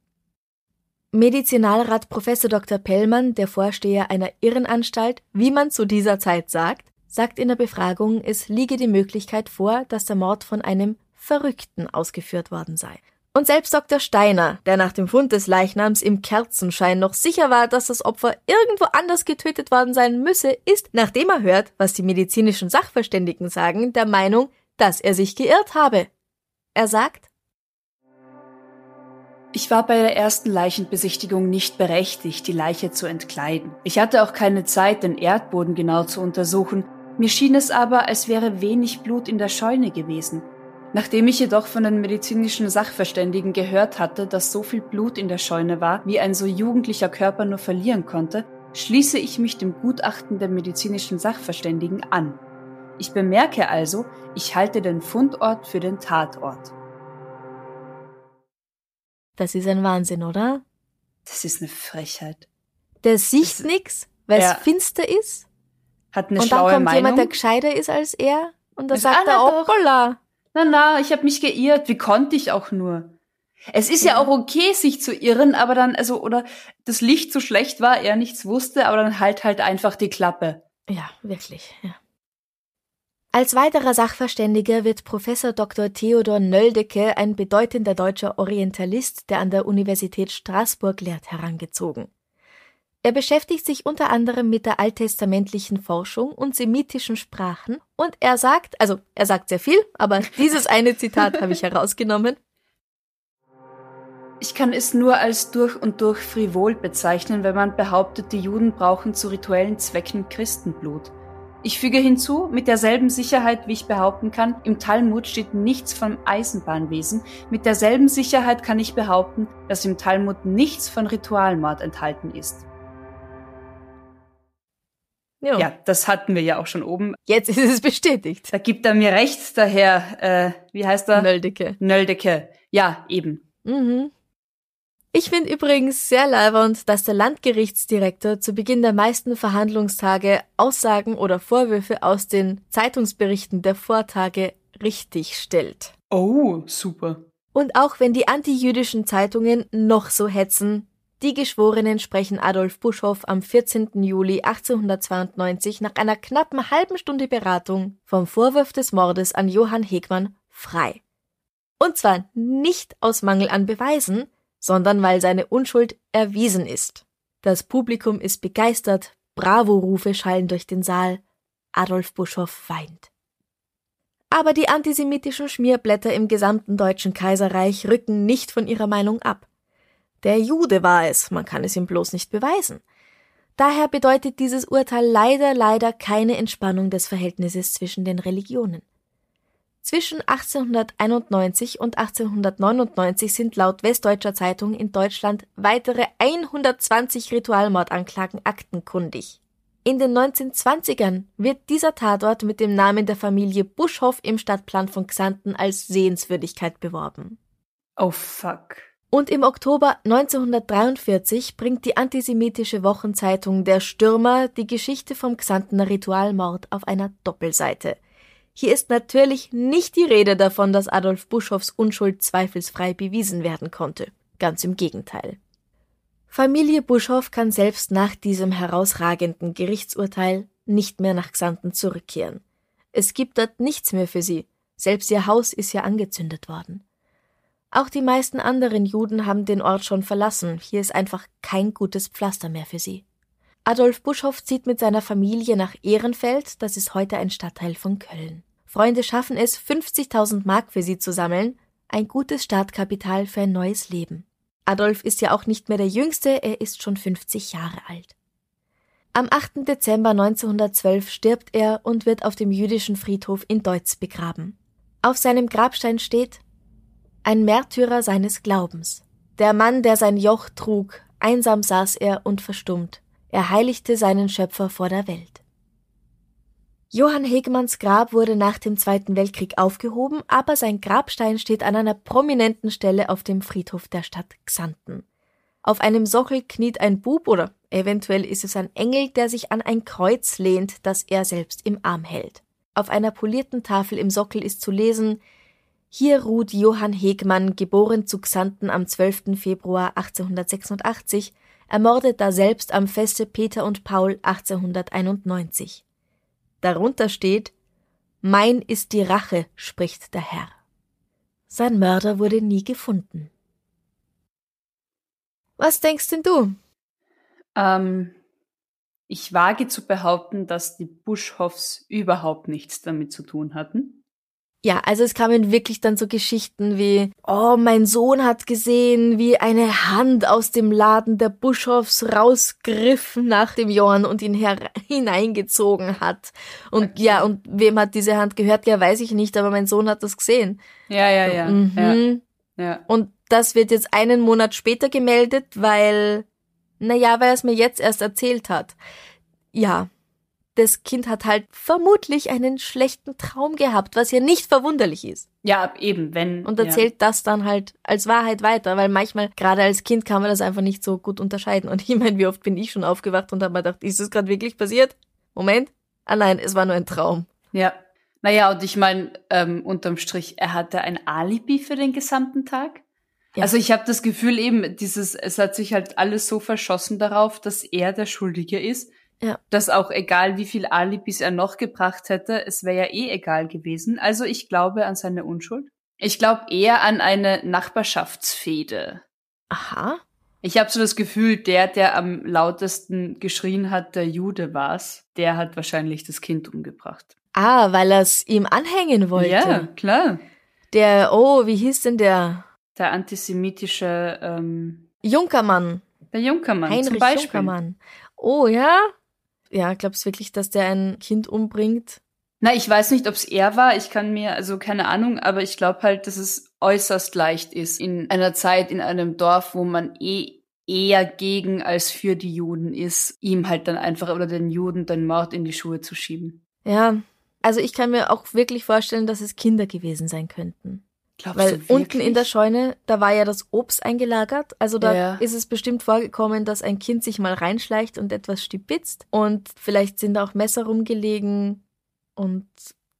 S1: Medizinalrat Professor Dr. Pellmann, der Vorsteher einer Irrenanstalt, wie man zu dieser Zeit sagt, sagt in der Befragung, es liege die Möglichkeit vor, dass der Mord von einem Verrückten ausgeführt worden sei. Und selbst Dr. Steiner, der nach dem Fund des Leichnams im Kerzenschein noch sicher war, dass das Opfer irgendwo anders getötet worden sein müsse, ist, nachdem er hört, was die medizinischen Sachverständigen sagen, der Meinung, dass er sich geirrt habe. Er sagt,
S2: Ich war bei der ersten Leichenbesichtigung nicht berechtigt, die Leiche zu entkleiden. Ich hatte auch keine Zeit, den Erdboden genau zu untersuchen. Mir schien es aber, als wäre wenig Blut in der Scheune gewesen. Nachdem ich jedoch von den medizinischen Sachverständigen gehört hatte, dass so viel Blut in der Scheune war, wie ein so jugendlicher Körper nur verlieren konnte, schließe ich mich dem Gutachten der medizinischen Sachverständigen an. Ich bemerke also, ich halte den Fundort für den Tatort.
S1: das ist ein Wahnsinn, oder?
S2: Das ist eine Frechheit.
S1: Der sieht nix, weil
S2: Ja.
S1: es finster ist.
S2: Hat eine
S1: und dann kommt
S2: Meinung.
S1: jemand, der gescheiter ist als er. Und dann sagt er,
S2: na doch.
S1: hoppala.
S2: Na na, ich habe mich geirrt. Wie konnte ich auch nur? Es ist ja. auch okay, sich zu irren, aber dann, also, oder das Licht so schlecht war, er nichts wusste, aber dann halt halt einfach die Klappe.
S1: Ja, wirklich, ja. Als weiterer Sachverständiger wird Professor Dr. Theodor Nöldecke, ein bedeutender deutscher Orientalist, der an der Universität Straßburg lehrt, herangezogen. Er beschäftigt sich unter anderem mit der alttestamentlichen Forschung und semitischen Sprachen und er sagt, also er sagt sehr viel, aber dieses eine Zitat habe ich herausgenommen.
S2: Ich kann es nur als durch und durch frivol bezeichnen, wenn man behauptet, die Juden brauchen zu rituellen Zwecken Christenblut. Ich füge hinzu, mit derselben Sicherheit, wie ich behaupten kann, im Talmud steht nichts vom Eisenbahnwesen. Mit derselben Sicherheit kann ich behaupten, dass im Talmud nichts von Ritualmord enthalten ist.
S1: Ja,
S2: Ja, das hatten wir ja auch schon oben.
S1: jetzt ist es bestätigt.
S2: Da gibt er mir recht, daher, äh, wie heißt er?
S1: Nöldecke.
S2: Nöldecke. Ja, eben.
S1: Mhm. Ich finde übrigens sehr leibernd, dass der Landgerichtsdirektor zu Beginn der meisten Verhandlungstage Aussagen oder Vorwürfe aus den Zeitungsberichten der Vortage richtig stellt.
S2: Oh, super.
S1: Und auch wenn die antijüdischen Zeitungen noch so hetzen, die Geschworenen sprechen Adolf Buschhoff am 14. Juli 1892 nach einer knappen halben Stunde Beratung vom Vorwurf des Mordes an Johann Hegmann frei. Und zwar nicht aus Mangel an Beweisen, sondern weil seine Unschuld erwiesen ist. Das Publikum ist begeistert, Bravo-Rufe schallen durch den Saal, Adolf Buschhoff weint. Aber die antisemitischen Schmierblätter im gesamten Deutschen Kaiserreich rücken nicht von ihrer Meinung ab. Der Jude war es, man kann es ihm bloß nicht beweisen. Daher bedeutet dieses Urteil leider, leider keine Entspannung des Verhältnisses zwischen den Religionen. Zwischen 1891 und 1899 sind laut Westdeutscher Zeitung in Deutschland weitere 120 Ritualmordanklagen aktenkundig. In den 1920ern wird dieser Tatort mit dem Namen der Familie Buschhoff im Stadtplan von Xanten als Sehenswürdigkeit beworben.
S2: Oh fuck.
S1: Und im Oktober 1943 bringt die antisemitische Wochenzeitung Der Stürmer die Geschichte vom Xantener Ritualmord auf einer Doppelseite. Hier ist natürlich nicht die Rede davon, dass Adolf Buschhoffs Unschuld zweifelsfrei bewiesen werden konnte. Ganz im Gegenteil. Familie Buschhoff kann selbst nach diesem herausragenden Gerichtsurteil nicht mehr nach Xanten zurückkehren. Es gibt dort nichts mehr für sie. Selbst ihr Haus ist ja angezündet worden. Auch die meisten anderen Juden haben den Ort schon verlassen. Hier ist einfach kein gutes Pflaster mehr für sie. Adolf Buschhoff zieht mit seiner Familie nach Ehrenfeld, das ist heute ein Stadtteil von Köln. Freunde schaffen es, 50.000 Mark für sie zu sammeln, ein gutes Startkapital für ein neues Leben. Adolf ist ja auch nicht mehr der Jüngste, er ist schon 50 Jahre alt. Am 8. Dezember 1912 stirbt er und wird auf dem jüdischen Friedhof in Deutz begraben. Auf seinem Grabstein steht ein Märtyrer seines Glaubens. Der Mann, der sein Joch trug, einsam saß er und verstummt. Er heiligte seinen Schöpfer vor der Welt. Johann Hegmanns Grab wurde nach dem Zweiten Weltkrieg aufgehoben, aber sein Grabstein steht an einer prominenten Stelle auf dem Friedhof der Stadt Xanten. Auf einem Sockel kniet ein Bub oder eventuell ist es ein Engel, der sich an ein Kreuz lehnt, das er selbst im Arm hält. Auf einer polierten Tafel im Sockel ist zu lesen hier ruht Johann Hegmann, geboren zu Xanten am 12. Februar 1886, ermordet daselbst am Feste Peter und Paul 1891. Darunter steht Mein ist die Rache, spricht der Herr. Sein Mörder wurde nie gefunden. Was denkst denn du?
S2: Ähm, ich wage zu behaupten, dass die Buschhoffs überhaupt nichts damit zu tun hatten.
S1: Ja, also es kamen wirklich dann so Geschichten wie, oh, mein Sohn hat gesehen, wie eine Hand aus dem Laden der Buschhoffs rausgriff nach dem Johann und ihn hineingezogen hat. Und okay. ja, und wem hat diese Hand gehört? Ja, weiß ich nicht, aber mein Sohn hat das gesehen.
S2: Ja, ja, ja. Mhm.
S1: ja. ja. Und das wird jetzt einen Monat später gemeldet, weil, naja, weil er es mir jetzt erst erzählt hat. Ja, das Kind hat halt vermutlich einen schlechten Traum gehabt, was ja nicht verwunderlich ist.
S2: Ja, eben, wenn.
S1: Und erzählt ja. das dann halt als Wahrheit weiter, weil manchmal, gerade als Kind, kann man das einfach nicht so gut unterscheiden. Und ich meine, wie oft bin ich schon aufgewacht und habe mir gedacht, ist das gerade wirklich passiert? Moment. Ah nein, es war nur ein Traum.
S2: Ja. Naja, und ich meine, ähm, unterm Strich, er hatte ein Alibi für den gesamten Tag. Ja. Also ich habe das Gefühl eben, dieses, es hat sich halt alles so verschossen darauf, dass er der Schuldige ist ja. Dass auch egal, wie viel Alibis er noch gebracht hätte, es wäre ja eh egal gewesen. Also ich glaube an seine Unschuld. Ich glaube eher an eine Nachbarschaftsfehde.
S1: Aha.
S2: Ich habe so das Gefühl, der, der am lautesten geschrien hat, der Jude war's, der hat wahrscheinlich das Kind umgebracht.
S1: Ah, weil er es ihm anhängen wollte.
S2: Ja, klar.
S1: Der, oh, wie hieß denn der?
S2: Der antisemitische ähm,
S1: Junkermann.
S2: Der Junkermann,
S1: Heinrich
S2: zum Beispiel.
S1: Junkermann. Oh ja, ja, glaubst du wirklich, dass der ein Kind umbringt?
S2: Na, ich weiß nicht, ob es er war. Ich kann mir, also keine Ahnung, aber ich glaube halt, dass es äußerst leicht ist, in einer Zeit, in einem Dorf, wo man eh eher gegen als für die Juden ist, ihm halt dann einfach oder den Juden den Mord in die Schuhe zu schieben.
S1: Ja, also ich kann mir auch wirklich vorstellen, dass es Kinder gewesen sein könnten. Glaubst Weil unten in der Scheune, da war ja das Obst eingelagert. Also da ja. ist es bestimmt vorgekommen, dass ein Kind sich mal reinschleicht und etwas stibitzt. Und vielleicht sind da auch Messer rumgelegen. Und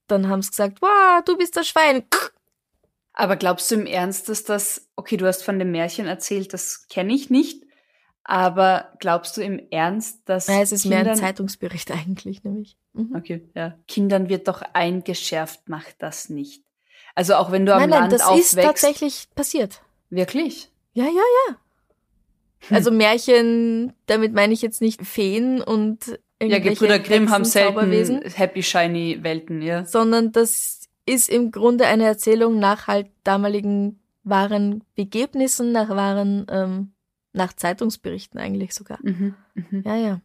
S1: dann haben sie gesagt, wow, du bist das Schwein.
S2: Aber glaubst du im Ernst, dass das, okay, du hast von dem Märchen erzählt, das kenne ich nicht. Aber glaubst du im Ernst, dass.
S1: Ja, es ist Kindern, mehr ein Zeitungsbericht eigentlich, nämlich.
S2: Mhm. Okay, ja. Kindern wird doch eingeschärft, macht das nicht. Also auch wenn du am
S1: nein,
S2: nein, Land
S1: das
S2: aufwächst.
S1: ist tatsächlich passiert.
S2: Wirklich?
S1: Ja, ja, ja. Hm. Also Märchen, damit meine ich jetzt nicht Feen und
S2: Ja, Gebrüder Grimm haben selten happy shiny Welten, ja.
S1: Sondern das ist im Grunde eine Erzählung nach halt damaligen wahren Begebnissen, nach wahren, ähm, nach Zeitungsberichten eigentlich sogar.
S2: Mhm. Mhm.
S1: Ja, ja.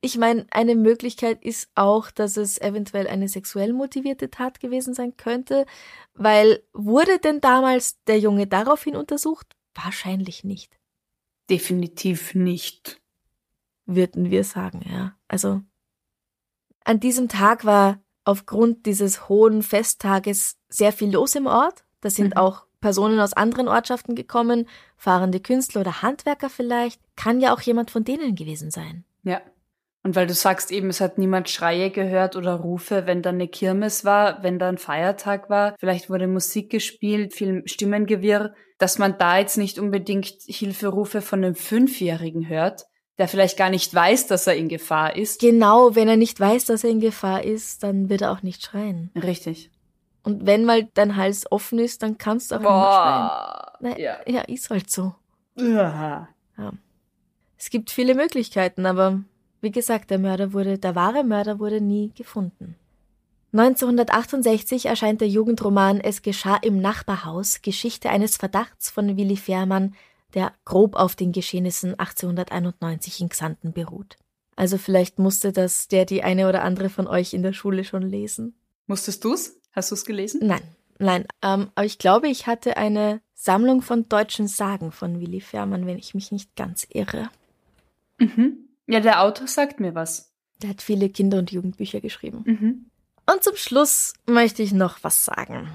S1: Ich meine, eine Möglichkeit ist auch, dass es eventuell eine sexuell motivierte Tat gewesen sein könnte, weil wurde denn damals der Junge daraufhin untersucht? Wahrscheinlich nicht,
S2: Definitiv nicht.
S1: würden wir sagen, ja. Also an diesem Tag war aufgrund dieses hohen Festtages sehr viel los im Ort. Da sind
S2: Mhm.
S1: auch Personen aus anderen Ortschaften gekommen, fahrende Künstler oder Handwerker vielleicht. Kann ja auch jemand von denen gewesen sein.
S2: Ja. Und weil du sagst eben, es hat niemand Schreie gehört oder Rufe, wenn da eine Kirmes war, wenn da ein Feiertag war, vielleicht wurde Musik gespielt, viel Stimmengewirr, dass man da jetzt nicht unbedingt Hilferufe von einem Fünfjährigen hört, der vielleicht gar nicht weiß, dass er in Gefahr ist.
S1: Genau, wenn er nicht weiß, dass er in Gefahr ist, dann wird er auch nicht schreien.
S2: Richtig.
S1: Und wenn mal dein Hals offen ist, dann kannst du auch nicht
S2: Boah.
S1: schreien. Na,
S2: Ja.
S1: ja, ist halt so.
S2: Uah.
S1: Es gibt viele Möglichkeiten, aber wie gesagt, der Mörder wurde, der wahre Mörder wurde nie gefunden. 1968 erscheint der Jugendroman Es geschah im Nachbarhaus, Geschichte eines Verdachts von Willi Fährmann, der grob auf den Geschehnissen 1891 in Xanten beruht. Also vielleicht musste das der die eine oder andere von euch in der Schule schon lesen.
S2: Musstest du's? Hast du's gelesen?
S1: Nein, nein, ähm, aber ich glaube, ich hatte eine Sammlung von deutschen Sagen von Willi Fährmann, wenn ich mich nicht ganz irre.
S2: Mhm. Ja, der Autor sagt mir was.
S1: Der hat viele Kinder- und Jugendbücher geschrieben.
S2: Mhm.
S1: Und zum Schluss möchte ich noch was sagen.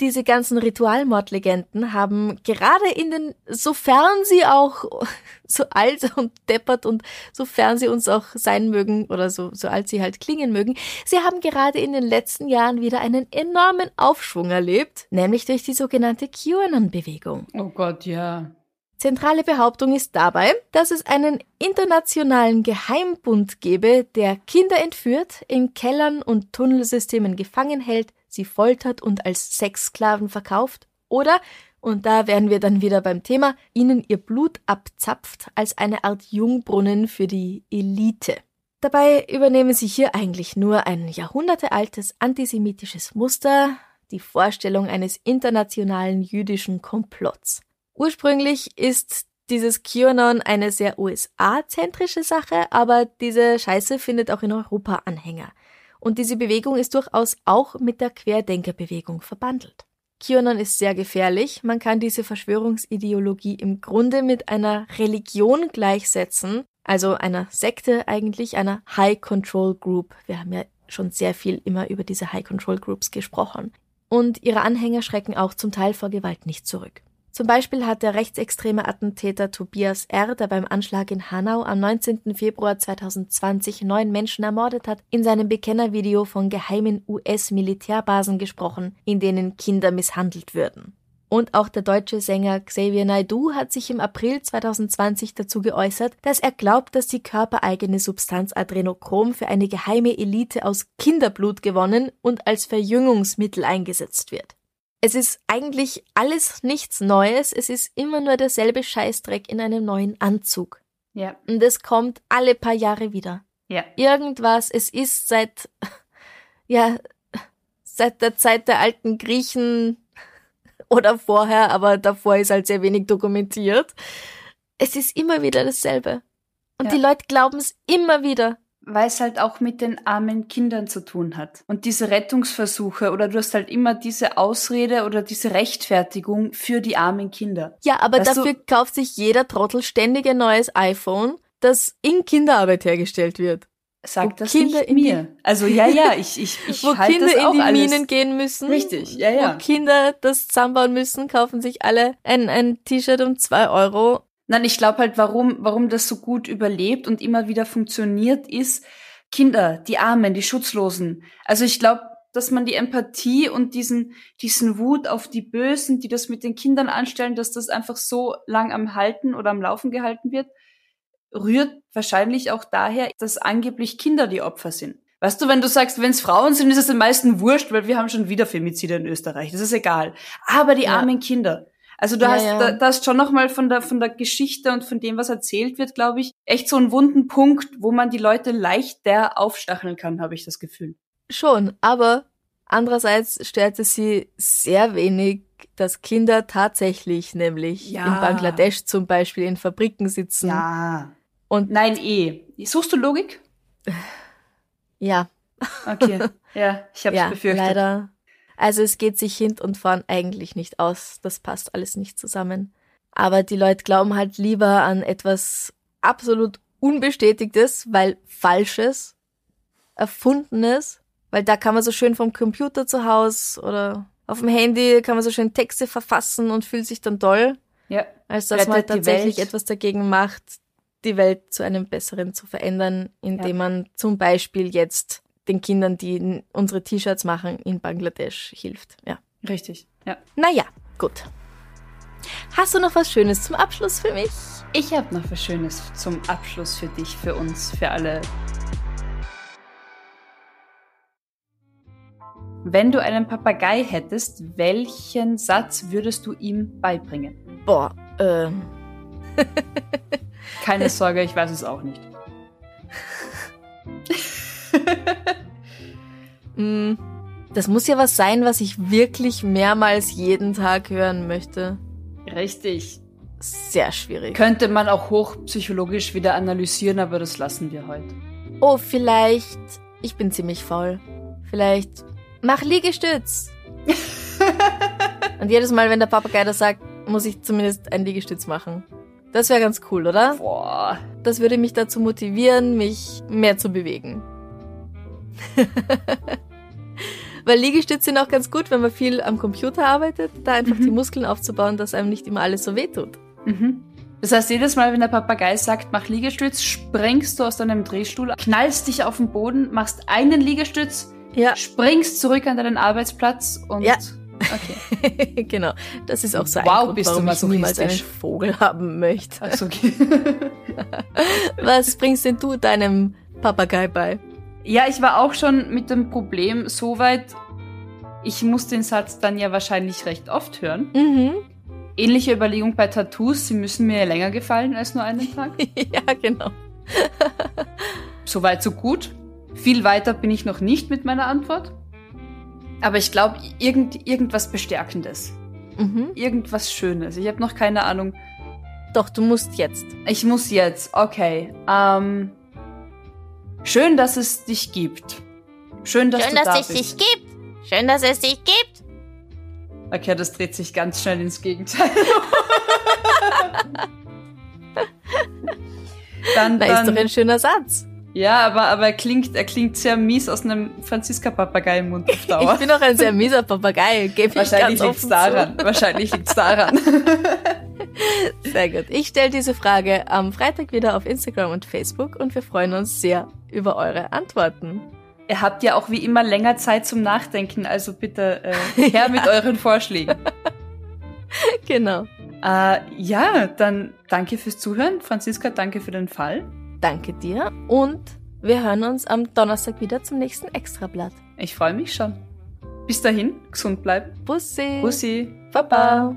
S1: Diese ganzen Ritualmordlegenden haben gerade in den, sofern sie auch so alt und deppert und sofern sie uns auch sein mögen oder so, so alt sie halt klingen mögen, sie haben gerade in den letzten Jahren wieder einen enormen Aufschwung erlebt, nämlich durch die sogenannte QAnon-Bewegung.
S2: Oh Gott, ja.
S1: Zentrale Behauptung ist dabei, dass es einen internationalen Geheimbund gebe, der Kinder entführt, in Kellern und Tunnelsystemen gefangen hält, sie foltert und als Sexsklaven verkauft oder, und da wären wir dann wieder beim Thema, ihnen ihr Blut abzapft als eine Art Jungbrunnen für die Elite. Dabei übernehmen sie hier eigentlich nur ein jahrhundertealtes antisemitisches Muster, die Vorstellung eines internationalen jüdischen Komplotts. Ursprünglich ist dieses QAnon eine sehr USA-zentrische Sache, aber diese Scheiße findet auch in Europa Anhänger. Und diese Bewegung ist durchaus auch mit der Querdenkerbewegung verbandelt. QAnon ist sehr gefährlich. Man kann diese Verschwörungsideologie im Grunde mit einer Religion gleichsetzen, also einer Sekte eigentlich, einer High Control Group. Wir haben ja schon sehr viel immer über diese High Control Groups gesprochen. Und ihre Anhänger schrecken auch zum Teil vor Gewalt nicht zurück. Zum Beispiel hat der rechtsextreme Attentäter Tobias R., der beim Anschlag in Hanau am 19. Februar 2020 neun Menschen ermordet hat, in seinem Bekennervideo von geheimen US-Militärbasen gesprochen, in denen Kinder misshandelt würden. Und auch der deutsche Sänger Xavier Naidoo hat sich im April 2020 dazu geäußert, dass er glaubt, dass die körpereigene Substanz Adrenochrom für eine geheime Elite aus Kinderblut gewonnen und als Verjüngungsmittel eingesetzt wird. Es ist eigentlich alles nichts Neues, es ist immer nur derselbe Scheißdreck in einem neuen Anzug.
S2: Ja.
S1: Und es kommt alle paar Jahre wieder.
S2: Ja.
S1: Irgendwas, es ist seit, ja, seit der Zeit der alten Griechen oder vorher, aber davor ist halt sehr wenig dokumentiert. Es ist immer wieder dasselbe. Und
S2: Ja.
S1: die Leute glauben es immer wieder.
S2: Weil es halt auch mit den armen Kindern zu tun hat. Und diese Rettungsversuche oder du hast halt immer diese Ausrede oder diese Rechtfertigung für die armen Kinder.
S1: Ja, aber
S2: Weißt du-
S1: dafür kauft sich jeder Trottel ständig ein neues iPhone, das in Kinderarbeit hergestellt wird.
S2: Sag
S1: Wo
S2: das
S1: Kinder
S2: nicht
S1: die-
S2: mir. Also ja, ja, ich, ich, ich
S1: wo
S2: halt
S1: Kinder
S2: das auch
S1: in die
S2: alles.
S1: Minen gehen müssen.
S2: Richtig, ja, ja.
S1: Wo Kinder das zusammenbauen müssen, kaufen sich alle ein, ein T-Shirt um zwei Euro.
S2: Nein, ich glaube halt, warum, warum das so gut überlebt und immer wieder funktioniert, ist Kinder, die Armen, die Schutzlosen. Also ich glaube, dass man die Empathie und diesen, diesen Wut auf die Bösen, die das mit den Kindern anstellen, dass das einfach so lang am Halten oder am Laufen gehalten wird, rührt wahrscheinlich auch daher, dass angeblich Kinder die Opfer sind. Weißt du, wenn du sagst, wenn es Frauen sind, ist es den meisten wurscht, weil wir haben schon wieder Femizide in Österreich. Das ist egal. Aber die
S1: Ja.
S2: armen Kinder. Also du
S1: Ja,
S2: hast,
S1: ja.
S2: Da, da hast schon nochmal von der, von der Geschichte und von dem, was erzählt wird, glaube ich, echt so einen wunden Punkt, wo man die Leute leichter aufstacheln kann, habe ich das Gefühl.
S1: Schon, aber Andererseits störte sie sehr wenig, dass Kinder tatsächlich nämlich
S2: Ja.
S1: in Bangladesch zum Beispiel in Fabriken sitzen.
S2: Ja.
S1: Und
S2: Nein, eh. Suchst du Logik?
S1: ja,
S2: Okay. ja, ich hab's
S1: ja,
S2: befürchtet.
S1: leider. Also es geht sich hint und vorn eigentlich nicht aus. Das passt alles nicht zusammen. Aber die Leute glauben halt lieber an etwas absolut Unbestätigtes, weil Falsches, Erfundenes, weil da kann man so schön vom Computer zu Hause oder auf dem Handy kann man so schön Texte verfassen und fühlt sich dann toll,
S2: Ja.
S1: als dass man
S2: die
S1: tatsächlich etwas dagegen macht, die Welt zu einem besseren zu verändern, indem man zum Beispiel jetzt den Kindern, die unsere T-Shirts machen, in Bangladesch hilft. Ja.
S2: Richtig. Ja.
S1: Naja, gut. Hast du noch was Schönes zum Abschluss für mich?
S2: Ich habe noch was Schönes zum Abschluss für dich, für uns, für alle. Wenn du einen Papagei hättest, welchen Satz würdest du ihm beibringen?
S1: Boah, ähm,
S2: Keine Sorge, ich weiß es auch nicht.
S1: mh, das muss ja was sein, was ich wirklich mehrmals jeden Tag hören möchte.
S2: Richtig.
S1: Sehr schwierig.
S2: Könnte man auch hochpsychologisch wieder analysieren, aber das lassen wir heute.
S1: Oh, vielleicht, ich bin ziemlich faul. Vielleicht, mach Liegestütz. Und jedes Mal, wenn der Papagei das sagt, muss ich zumindest ein Liegestütz machen. Das wäre ganz cool, oder?
S2: Boah.
S1: Das würde mich dazu motivieren, mich mehr zu bewegen. Weil Liegestütze sind auch ganz gut, wenn man viel am Computer arbeitet, da einfach
S2: Mhm.
S1: die Muskeln aufzubauen, dass einem nicht immer alles so wehtut.
S2: Mhm. Das heißt, jedes Mal, wenn der Papagei sagt, mach Liegestütz, springst du aus deinem Drehstuhl, knallst dich auf den Boden, machst einen Liegestütz,
S1: Ja,
S2: springst zurück an deinen Arbeitsplatz und.
S1: Ja.
S2: Okay.
S1: genau. Das ist auch so ein
S2: Wow,
S1: Grund,
S2: bist du
S1: warum ich niemals einen. Vogel haben möchte.
S2: Achso, okay.
S1: Was bringst denn du deinem Papagei bei?
S2: Ja, ich war auch schon mit dem Problem so weit, ich muss den Satz dann ja wahrscheinlich recht oft hören.
S1: Mhm.
S2: Ähnliche Überlegung bei Tattoos, sie müssen mir länger gefallen als nur einen Tag.
S1: ja, genau.
S2: So weit, so gut. Viel weiter bin ich noch nicht mit meiner Antwort. Aber ich glaube, irgend, irgendwas Bestärkendes.
S1: Mhm.
S2: Irgendwas Schönes. Ich habe noch keine Ahnung.
S1: Doch, du musst jetzt.
S2: Ich muss jetzt. Okay. Ähm, schön, dass es dich gibt. Schön, dass
S4: Schön, dass
S2: da
S4: es dich gibt. Schön, dass es dich gibt.
S2: Okay, das dreht sich ganz schnell ins Gegenteil. dann,
S1: Na, ist doch
S2: dann,
S1: ein schöner Satz.
S2: ja, aber, aber er klingt, er klingt sehr mies aus einem Franziska-Papagei im Mund auf Dauer.
S1: Ich bin auch ein sehr mieser Papagei, gebe ich
S2: Wahrscheinlich
S1: ganz offen
S2: daran. Wahrscheinlich liegt's daran.
S1: Sehr gut. Ich stelle diese Frage am Freitag wieder auf Instagram und Facebook und wir freuen uns sehr über eure Antworten.
S2: Ihr habt ja auch wie immer länger Zeit zum Nachdenken, also bitte äh, her mit euren Vorschlägen.
S1: Genau.
S2: Äh, ja, dann danke fürs Zuhören. Franziska, danke für den Fall.
S1: Danke dir und wir hören uns am Donnerstag wieder zum nächsten Extrablatt.
S2: Ich freue mich schon. Bis dahin, gesund bleiben.
S1: Bussi.
S2: Bussi.
S1: Baba.